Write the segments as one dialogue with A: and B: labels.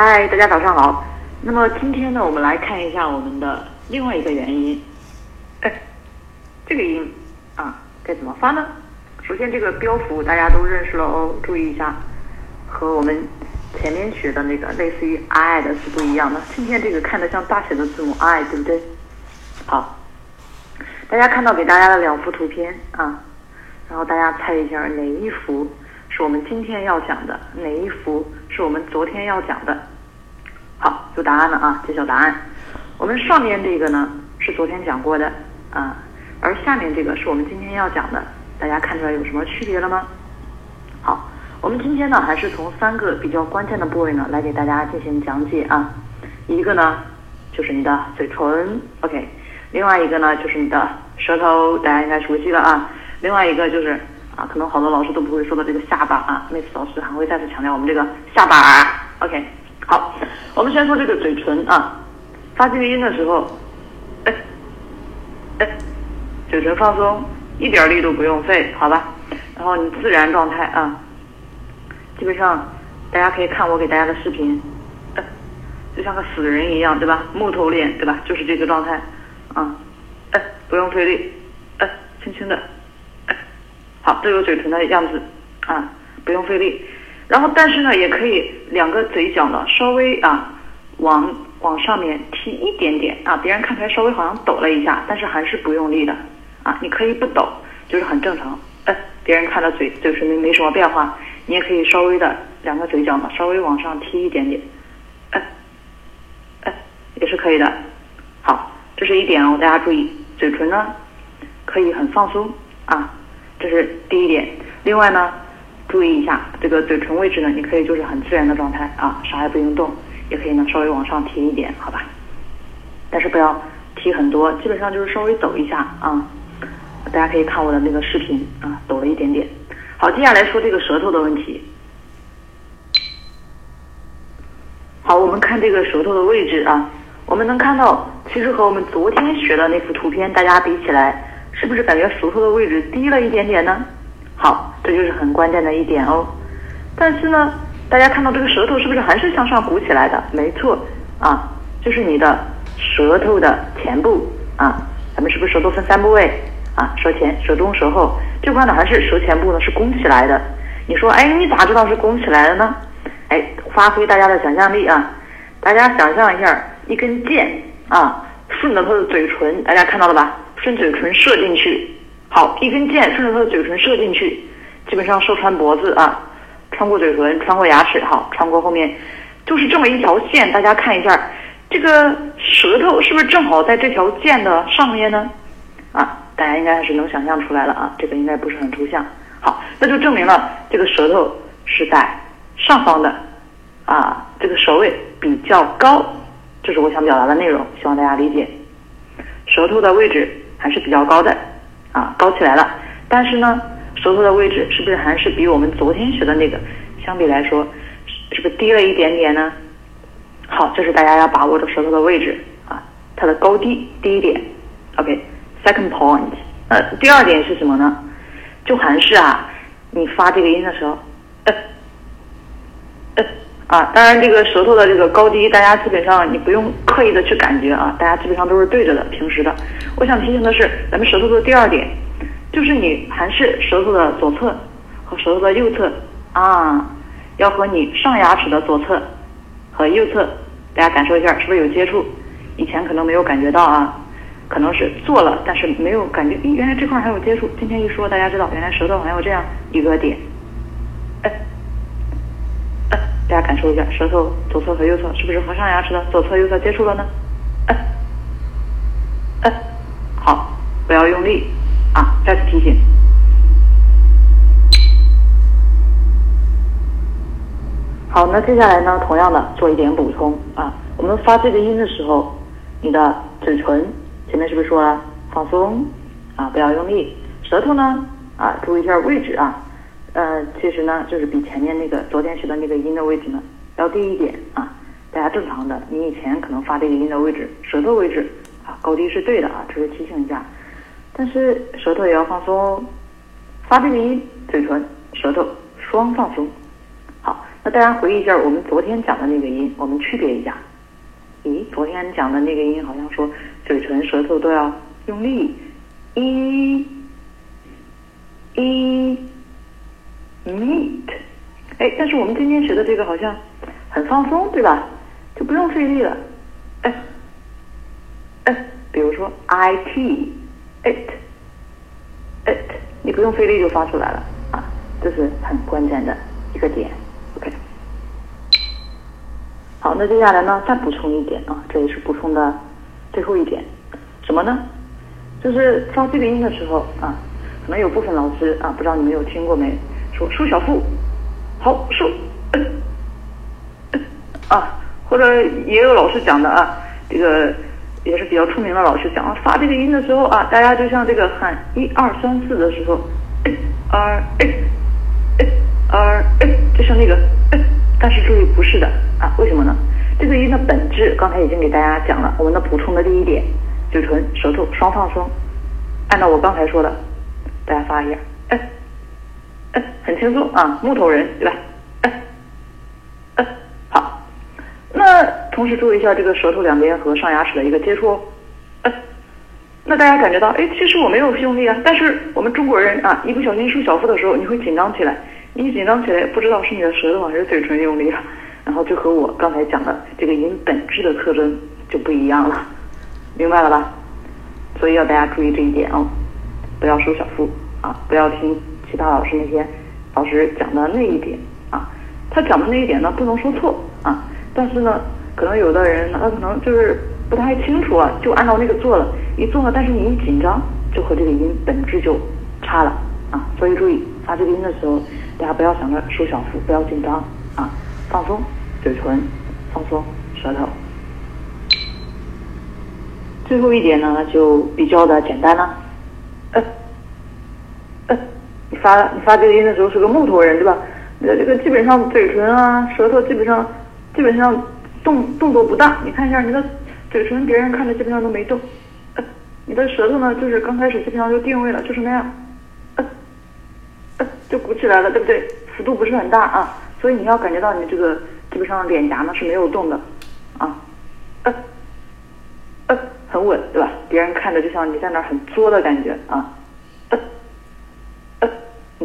A: 嗨，大家早上好。那么今天呢，我们来看一下我们的另外一个元音。哎，这个音啊，该怎么发呢？首先，这个标符大家都认识了哦，注意一下，和我们前面学的那个类似于 i 的是不一样的。今天这个看着像大写的字母 i，对不对？好，大家看到给大家的两幅图片啊，然后大家猜一下哪一幅是我们今天要讲的，哪一幅是我们昨天要讲的？好，有答案了啊，揭晓答案。我们上面这个呢是昨天讲过的啊，而下面这个是我们今天要讲的。大家看出来有什么区别了吗？好，我们今天呢还是从三个比较关键的部位呢来给大家进行讲解啊。一个呢就是你的嘴唇，OK。另外一个呢就是你的舌头，大家应该熟悉了啊。另外一个就是啊，可能好多老师都不会说的这个下巴啊，妹子老师还会再次强调我们这个下巴，OK。好，我们先说这个嘴唇啊，发这个音的时候，哎哎，嘴唇放松。一点力都不用费，好吧？然后你自然状态啊，基本上大家可以看我给大家的视频，就像个死人一样，对吧？木头脸，对吧？就是这个状态啊，哎，不用费力，哎，轻轻的，哎，好，这个嘴唇的样子啊，不用费力。然后，但是呢，也可以两个嘴角呢稍微啊往往上面提一点点啊，别人看起来稍微好像抖了一下，但是还是不用力的。啊，你可以不抖，就是很正常。哎，别人看到嘴嘴唇没没什么变化，你也可以稍微的两个嘴角呢，稍微往上提一点点。哎，哎，也是可以的。好，这是一点哦，大家注意，嘴唇呢可以很放松啊，这是第一点。另外呢，注意一下这个嘴唇位置呢，你可以就是很自然的状态啊，啥也不用动，也可以呢稍微往上提一点，好吧？但是不要提很多，基本上就是稍微抖一下啊。大家可以看我的那个视频啊，抖了一点点。好，接下来说这个舌头的问题。好，我们看这个舌头的位置啊，我们能看到，其实和我们昨天学的那幅图片大家比起来，是不是感觉舌头的位置低了一点点呢？好，这就是很关键的一点哦。但是呢，大家看到这个舌头是不是还是向上鼓起来的？没错啊，就是你的舌头的前部啊。咱们是不是舌头分三部位？啊，舌前、舌中、舌后这块呢，还是舌前部呢是弓起来的。你说，哎，你咋知道是弓起来的呢？哎，发挥大家的想象力啊！大家想象一下，一根箭啊，顺着他的嘴唇，大家看到了吧？顺嘴唇射进去。好，一根箭顺着他的嘴唇射进去，基本上射穿脖子啊，穿过嘴唇，穿过牙齿，好，穿过后面，就是这么一条线。大家看一下，这个舌头是不是正好在这条箭的上面呢？啊？大家应该是能想象出来了啊，这个应该不是很抽象。好，那就证明了这个舌头是在上方的啊，这个舌位比较高，这是我想表达的内容，希望大家理解。舌头的位置还是比较高的啊，高起来了。但是呢，舌头的位置是不是还是比我们昨天学的那个相比来说，是不是低了一点点呢？好，这是大家要把握的舌头的位置啊，它的高低低一点。OK。Second point，呃，第二点是什么呢？就还是啊，你发这个音的时候，呃，呃，啊，当然这个舌头的这个高低，大家基本上你不用刻意的去感觉啊，大家基本上都是对着的，平时的。我想提醒的是，咱们舌头的第二点，就是你还是舌头的左侧和舌头的右侧啊，要和你上牙齿的左侧和右侧，大家感受一下，是不是有接触？以前可能没有感觉到啊。可能是做了，但是没有感觉，咦，原来这块还有接触。今天一说，大家知道，原来舌头还有这样一个点。大家感受一下，舌头左侧和右侧是不是和上牙齿的左侧、右侧接触了呢？哎，哎，好，不要用力啊！再次提醒。好，那接下来呢，同样的做一点补充啊。我们发这个音的时候，你的嘴唇。前面是不是说了放松啊，不要用力，舌头呢啊，注意一下位置啊，呃，其实呢就是比前面那个昨天学的那个音的位置呢要低一点啊，大家正常的，你以前可能发这个音的位置，舌头位置啊高低是对的啊，只是提醒一下，但是舌头也要放松，发这个音，嘴唇、舌头双放松。好，那大家回忆一下我们昨天讲的那个音，我们区别一下。咦，昨天讲的那个音好像说嘴唇、舌头都要用力，一、一、meet。哎，但是我们今天学的这个好像很放松，对吧？就不用费力了。哎，哎，比如说 I T it it，你不用费力就发出来了啊，这是很关键的一个点。OK，好，那接下来呢，再补充一点啊，这也是补充的最后一点，什么呢？就是发这个音的时候啊，可能有部分老师啊，不知道你们有听过没？说舒小腹，好舒，啊，或者也有老师讲的啊，这个也是比较出名的老师讲啊，发这个音的时候啊，大家就像这个喊一二三四的时候，二二就像那个，但是注意不是的啊，为什么呢？这个音的本质刚才已经给大家讲了，我们的补充的第一点，嘴唇、舌头双放松，按照我刚才说的，大家发一下，很轻松啊，木头人对吧？好。那同时注意一下这个舌头两边和上牙齿的一个接触。哎，那大家感觉到，哎，其实我没有用力啊，但是我们中国人啊，一不小心收小腹的时候，你会紧张起来。你一紧张起来，不知道是你的舌头还是嘴唇用力了，然后就和我刚才讲的这个音本质的特征就不一样了，明白了吧？所以要大家注意这一点哦，不要收小腹啊，不要听。其他老师那些老师讲的那一点啊，他讲的那一点呢不能说错啊，但是呢，可能有的人他可能就是不太清楚啊，就按照那个做了，一做了，但是你一紧张，就和这个音本质就差了啊，所以注意发这个音的时候，大家不要想着收小腹，不要紧张啊，放松嘴唇，放松舌头。最后一点呢，就比较的简单了，呃。发你发这个音的时候是个木头人对吧？你的这个基本上嘴唇啊、舌头基本上基本上动动作不大。你看一下你的嘴唇，别人看着基本上都没动。你的舌头呢，就是刚开始基本上就定位了，就是那样，呃，呃，就鼓起来了，对不对？幅度不是很大啊，所以你要感觉到你这个基本上脸颊呢是没有动的，啊，呃，呃，很稳对吧？别人看着就像你在那很作的感觉啊。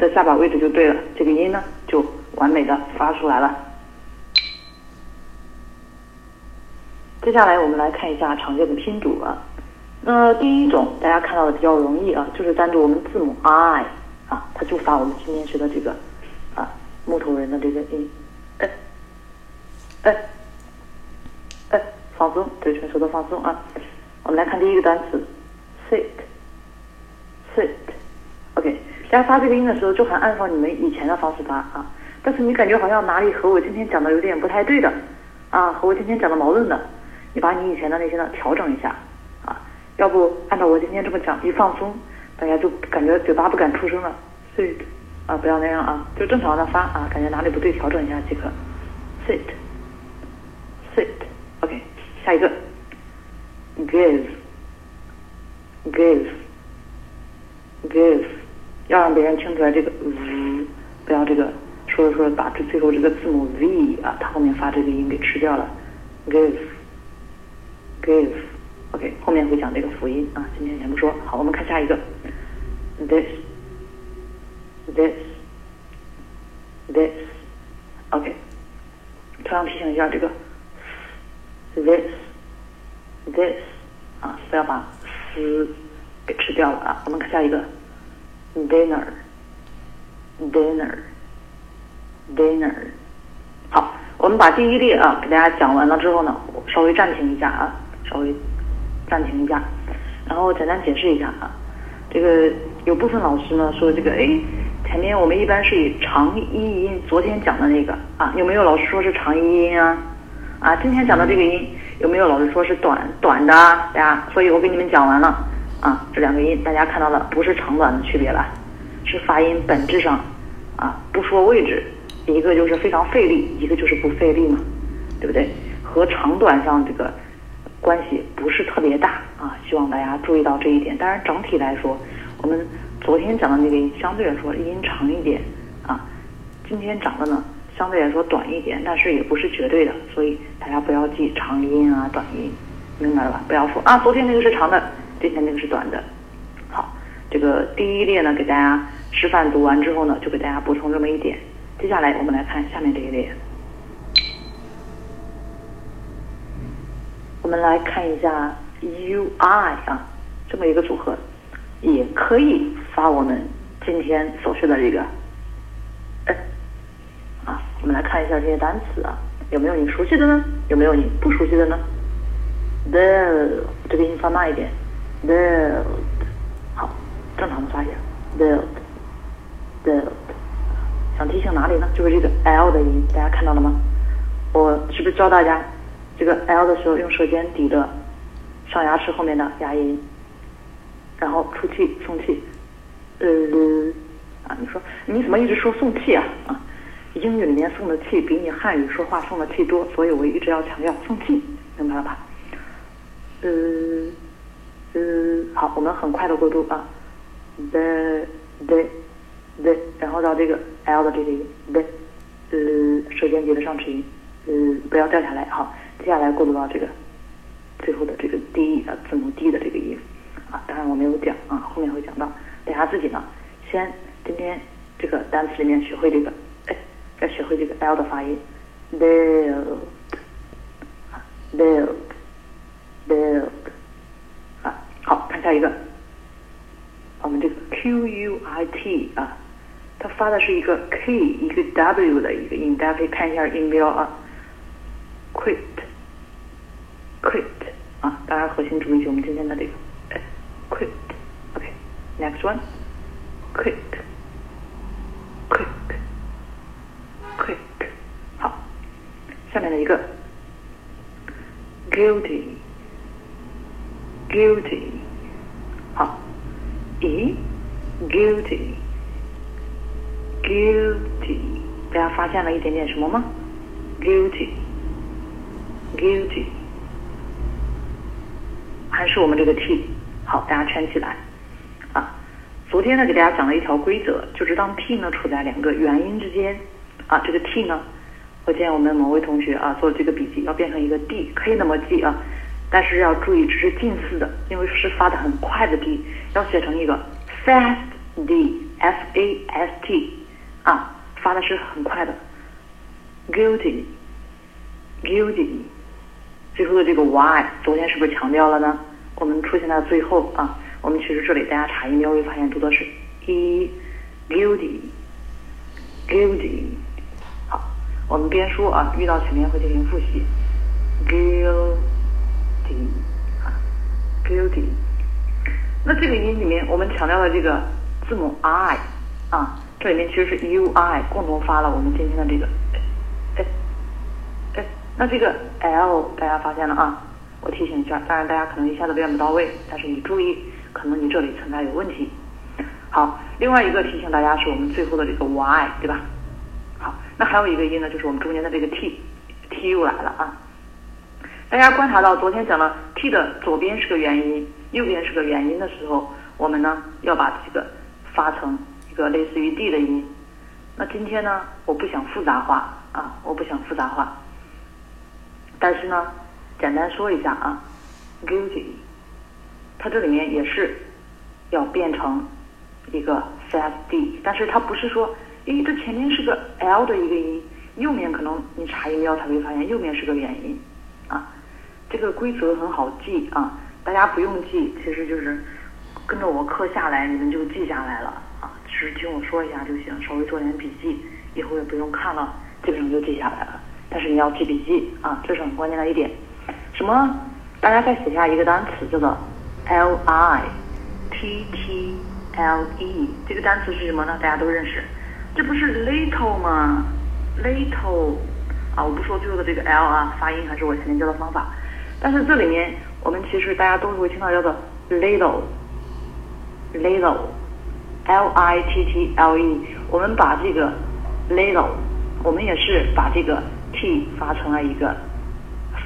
A: 你的下巴位置就对了，这个音呢就完美的发出来了。接下来我们来看一下常见的拼读啊。那第一种大家看到的比较容易啊，就是单独我们字母 i 啊，它就发我们今天学的这个啊木头人的这个音，哎哎哎，放松，嘴唇、舌头放松啊。我们来看第一个单词，sit，sit，OK。大家发这个音的时候，就还按照你们以前的方式发啊，但是你感觉好像哪里和我今天讲的有点不太对的，啊，和我今天讲的矛盾的，你把你以前的那些呢调整一下，啊，要不按照我今天这么讲，一放松，大家就感觉嘴巴不敢出声了，sit，啊，不要那样啊，就正常的发啊，感觉哪里不对，调整一下即可，sit，sit，OK，下一个，give，give，give。要让别人听出来这个 v，不要这个说着说着把这最后这个字母 v 啊，它后面发这个音给吃掉了。give，give，OK，后面会讲这个辅音啊，今天先不说。好，我们看下一个，this，this，this，OK，同样提醒一下这个 this，this，啊，不要把 s 给吃掉了啊。我们看下一个。Dinner, dinner, dinner。好，我们把第一列啊给大家讲完了之后呢，稍微暂停一下啊，稍微暂停一下，然后简单解释一下啊。这个有部分老师呢说这个，哎，前面我们一般是以长一音，昨天讲的那个啊，有没有老师说是长一音啊？啊，今天讲的这个音有没有老师说是短短的啊？大家，所以我给你们讲完了。啊，这两个音大家看到了，不是长短的区别了，是发音本质上，啊，不说位置，一个就是非常费力，一个就是不费力嘛，对不对？和长短上这个关系不是特别大啊，希望大家注意到这一点。当然整体来说，我们昨天讲的那个音相对来说音长一点啊，今天讲的呢相对来说短一点，但是也不是绝对的，所以大家不要记长音啊、短音，明白了吧？不要说啊，昨天那个是长的，之前那个是短的。好，这个第一列呢，给大家示范读完之后呢，就给大家补充这么一点。接下来我们来看下面这一列，我们来看一下 U I 啊，这么一个组合，也可以发我们今天所学的这个。我们来看一下这些单词啊，有没有你熟悉的呢？有没有你不熟悉的呢 the 这个音发慢一点，build 好，正常的发音，build，build。想提醒哪里呢？就是这个 l 的音，大家看到了吗？我是不是教大家这个 l 的时候用舌尖抵着上牙齿后面的牙龈，然后出气送气，呃啊，你说你怎么一直说送气啊啊？英语里面送的气比你汉语说话送的气多，所以我一直要强调送气，明白了吧？呃嗯，好，我们很快的过渡啊，the the the，然后到这个 l 的这个音，the，呃，舌尖接的上齿音，呃，不要掉下来。好，接下来过渡到这个最后的这个 d 啊，字母 d 的这个音啊，当然我没有讲啊，后面会讲到，大家自己呢，先今天这个单词里面学会这个。哎要学会这个 l 的发音，build，build，build，啊，好看下一个，我们这个 q u i t 啊，它发的是一个 k 一个 w 的一个音，大家可以看一下音标啊，quit，quit，啊，当然核心注意就我们今天的这个 quit，OK，next one，quit。下面的一个 guilty，guilty，好，e Guilty，大家发现了一点点什么吗？guilty，guilty，还是我们这个 t，好，大家圈起来啊。昨天呢，给大家讲了一条规则，就是当 t 呢处在两个元音之间啊，这个 t 呢。我建议我们某位同学啊做这个笔记，要变成一个 d，可以那么记啊，但是要注意，只是近似的，因为是发的很快的 d，要写成一个 fast d，f a s t，发的是很快的，guilty，guilty，最后的这个 y，昨天是不是强调了呢？我们出现在最后啊，我们其实这里大家查音标会发现读的是 e，guilty，guilty。好我们边说啊，遇到前面会进行复习。guilty 啊，guilty。那这个音里面，我们强调的这个字母 i 啊，这里面其实是 u i 共同发了我们今天的这个哎哎。那这个 l 大家发现了啊？我提醒一下，当然大家可能一下子练不到位，但是你注意，可能你这里存在有问题。好，另外一个提醒大家是我们最后的这个 y，对吧？好那还有一个音呢，就是我们中间的这个 t，t 又来了啊！大家观察到昨天讲了 t 的左边是个元音，右边是个元音的时候，我们呢要把这个发成一个类似于 d 的音。那今天呢，我不想复杂化啊，我不想复杂化，但是呢，简单说一下啊，guilty，它这里面也是要变成一个 CFD，但是它不是说。因为这前面是个 l 的一个音，右面可能你查音标才会发现右面是个元音，啊，这个规则很好记啊，大家不用记，其实就是跟着我课下来，你们就记下来了，就是听我说一下就行，稍微做点笔记，以后也不用看了，基本上就记下来了。但是你要记笔记啊，这是很关键的一点。什么？大家再写下一个单词，叫做 l i t t l e，这个单词是什么呢？大家都认识。这不是 little 吗？little 啊，我不说最后的这个 l 啊，发音还是我前面教的方法。但是这里面我们其实大家都会听到叫做 little。little l i t t l e，我们把这个 little，我们也是把这个 t 发成了一个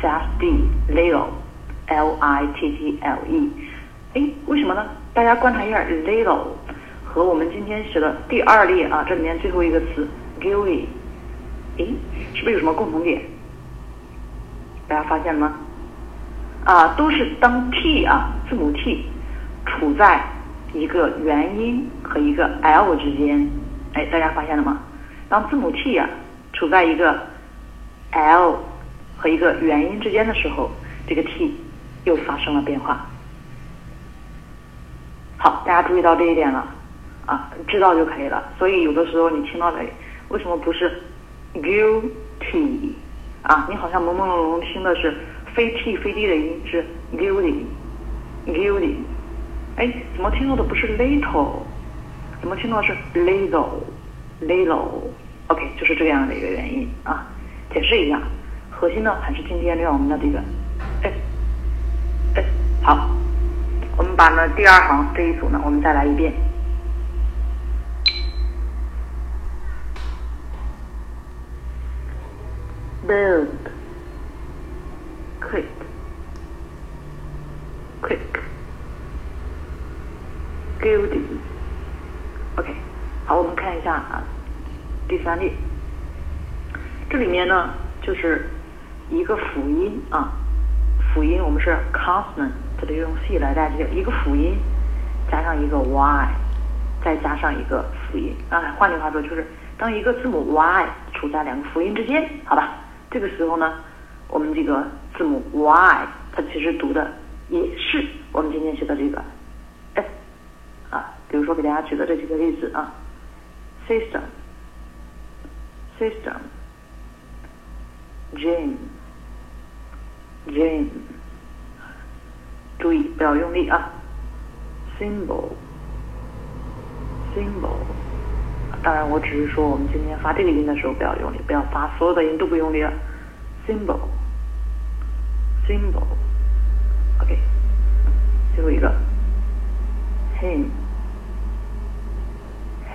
A: fast d，little，l i t t l e。哎，为什么呢？大家观察一下 little。和我们今天学的第二列啊，这里面最后一个词 guilty 诶，是不是有什么共同点？大家发现了吗？啊，都是当 t 啊，字母 t 处在一个元音和一个 l 之间，哎，大家发现了吗？当字母 t 啊处在一个 l 和一个元音之间的时候，这个 t 又发生了变化。好，大家注意到这一点了啊，知道就可以了。所以有的时候你听到的为什么不是 guilty 啊？你好像朦朦胧胧听的是非 t 非 d 的音是 guilty，guilty。哎，怎么听到的不是 little？怎么听到的是 little，little？OK，就是这样的一个原因啊。解释一下，核心呢还是今天让我们的这个，哎，哎，好。我们把呢第二行这一组呢，我们再来一遍。boom guilty. OK，好，我们看一下啊，第三列，这里面呢就是一个辅音啊，辅音我们是 consonant。这里用 c 来代替一个辅音，加上一个 y，再加上一个辅音啊。换句话说，就是当一个字母 y 处在两个辅音之间，好吧？这个时候呢，我们这个字母 y 它其实读的也是我们今天学的这个。比如说给大家举的这几个例子啊，system，system，Jane，Jane。注意不要用力啊！symbol，symbol，当然我只是说我们今天发这个音的时候不要用力，不要发所有的音都不用力了。symbol，symbol，OK，最后一个，him。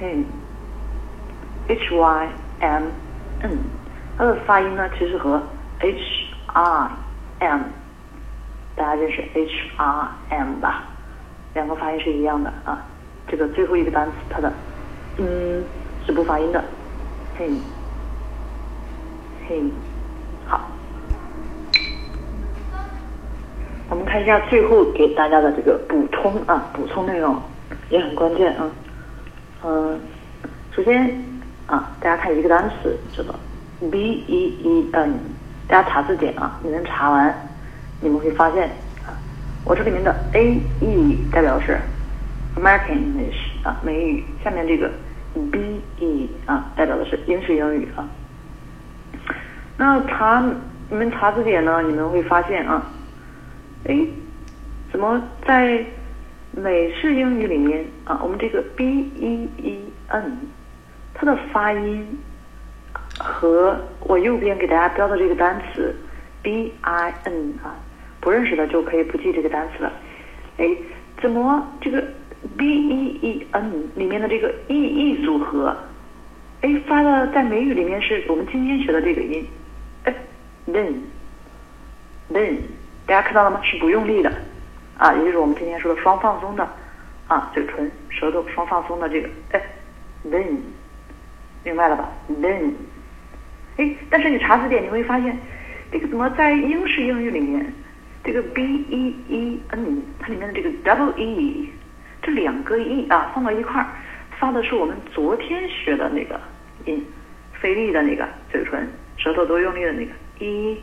A: Hm hymn 它的发音呢其实和 h i m。大家认识 H R M 吧？两个发音是一样的啊。这个最后一个单词它的嗯是不发音的。Him，him，好。我们看一下最后给大家的这个补充啊，补充内容也很关键啊。呃首先啊，大家看一个单词这个 B E E N，大家查字典啊，你们查完？你们会发现啊，我这里面的 A E 代表是 American English 啊美语，下面这个 B E 啊代表的是英式英语啊。那查你们查字典呢，你们会发现啊，哎，怎么在美式英语里面啊，我们这个 B E E N 它的发音和我右边给大家标的这个单词 B I N 啊。不认识的就可以不记这个单词了。哎，怎么这个 b e e n 里面的这个 e e 组合，哎，发的在美语里面是我们今天学的这个音，哎，then，then，大家看到了吗？是不用力的，啊，也就是我们今天说的双放松的，啊，嘴唇、舌头双放松的这个，哎，then，明白了吧？then，哎，但是你查字典你会发现，这个怎么在英式英语里面？这个 b e e n 它里面的这个 double 这两个 e 啊放到一块儿，发的是我们昨天学的那个音，费力的那个嘴唇、舌头都用力的那个 e，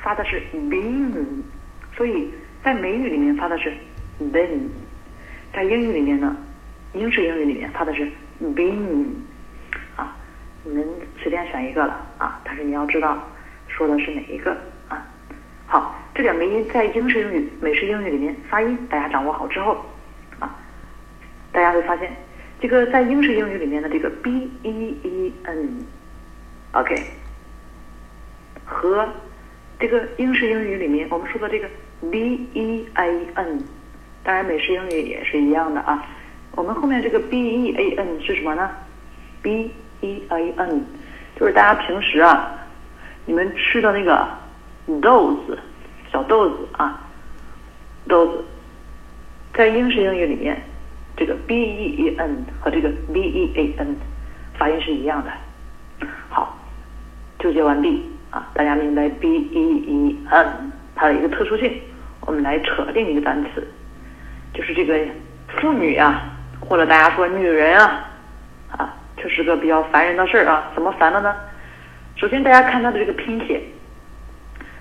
A: 发的是 bin，所以在美语里面发的是 been，在英语里面呢，英式英语里面发的是 been，啊，你们随便选一个了啊，但是你要知道说的是哪一个啊，好。这两个音在英式英语、美式英语里面发音，大家掌握好之后，啊，大家会发现，这个在英式英语里面的这个 b e e n，OK，和这个英式英语里面我们说的这个 b e a n，当然美式英语也是一样的啊。我们后面这个 b e a n 是什么呢？b e a n 就是大家平时啊，你们吃的那个豆子。小豆子啊，豆子，在英式英语里面，这个 b e e n 和这个 b e a n 发音是一样的。好，纠结完毕啊，大家明白 b e e n 它的一个特殊性，我们来扯另一个单词，就是这个妇女啊，或者大家说女人啊，啊，这是个比较烦人的事儿啊，怎么烦的呢？首先大家看它的这个拼写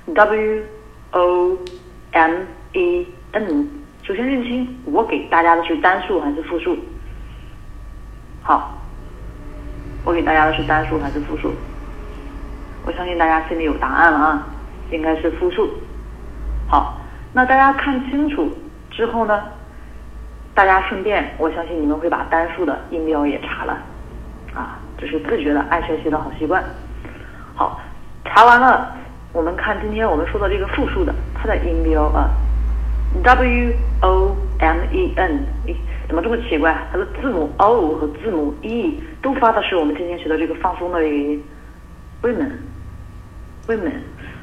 A: ，w o m e n，首先认清我给大家的是单数还是复数？好，我给大家的是单数还是复数？我相信大家心里有答案了啊，应该是复数。好，那大家看清楚之后呢，大家顺便，我相信你们会把单数的音标也查了，啊，这是自觉的爱学习的好习惯。好，查完了，我们看今天我们说的这个复数的，它的音标啊，w o m e n，咦，怎么这么奇怪？它的字母 o 和字母 e 都发的是我们今天学的这个放松的音，women，women。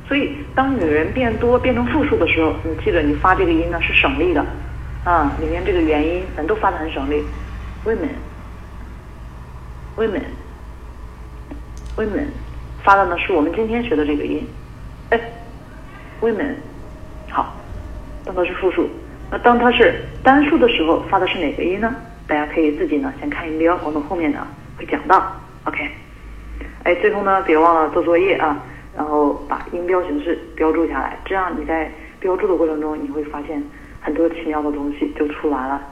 A: 所以当女人变多变成复数的时候，你记得你发这个音呢是省力的，啊，里面这个元音咱都发的很省力，women，women，women，发的呢是我们今天学的这个音，哎，women，好，当它是复数，那当它是单数的时候发的是哪个音呢？大家可以自己呢先看音标，我们后面呢会讲到，OK，哎，最后呢别忘了做作业啊。然后把音标形式标注下来，这样你在标注的过程中，你会发现很多奇妙的东西就出来了。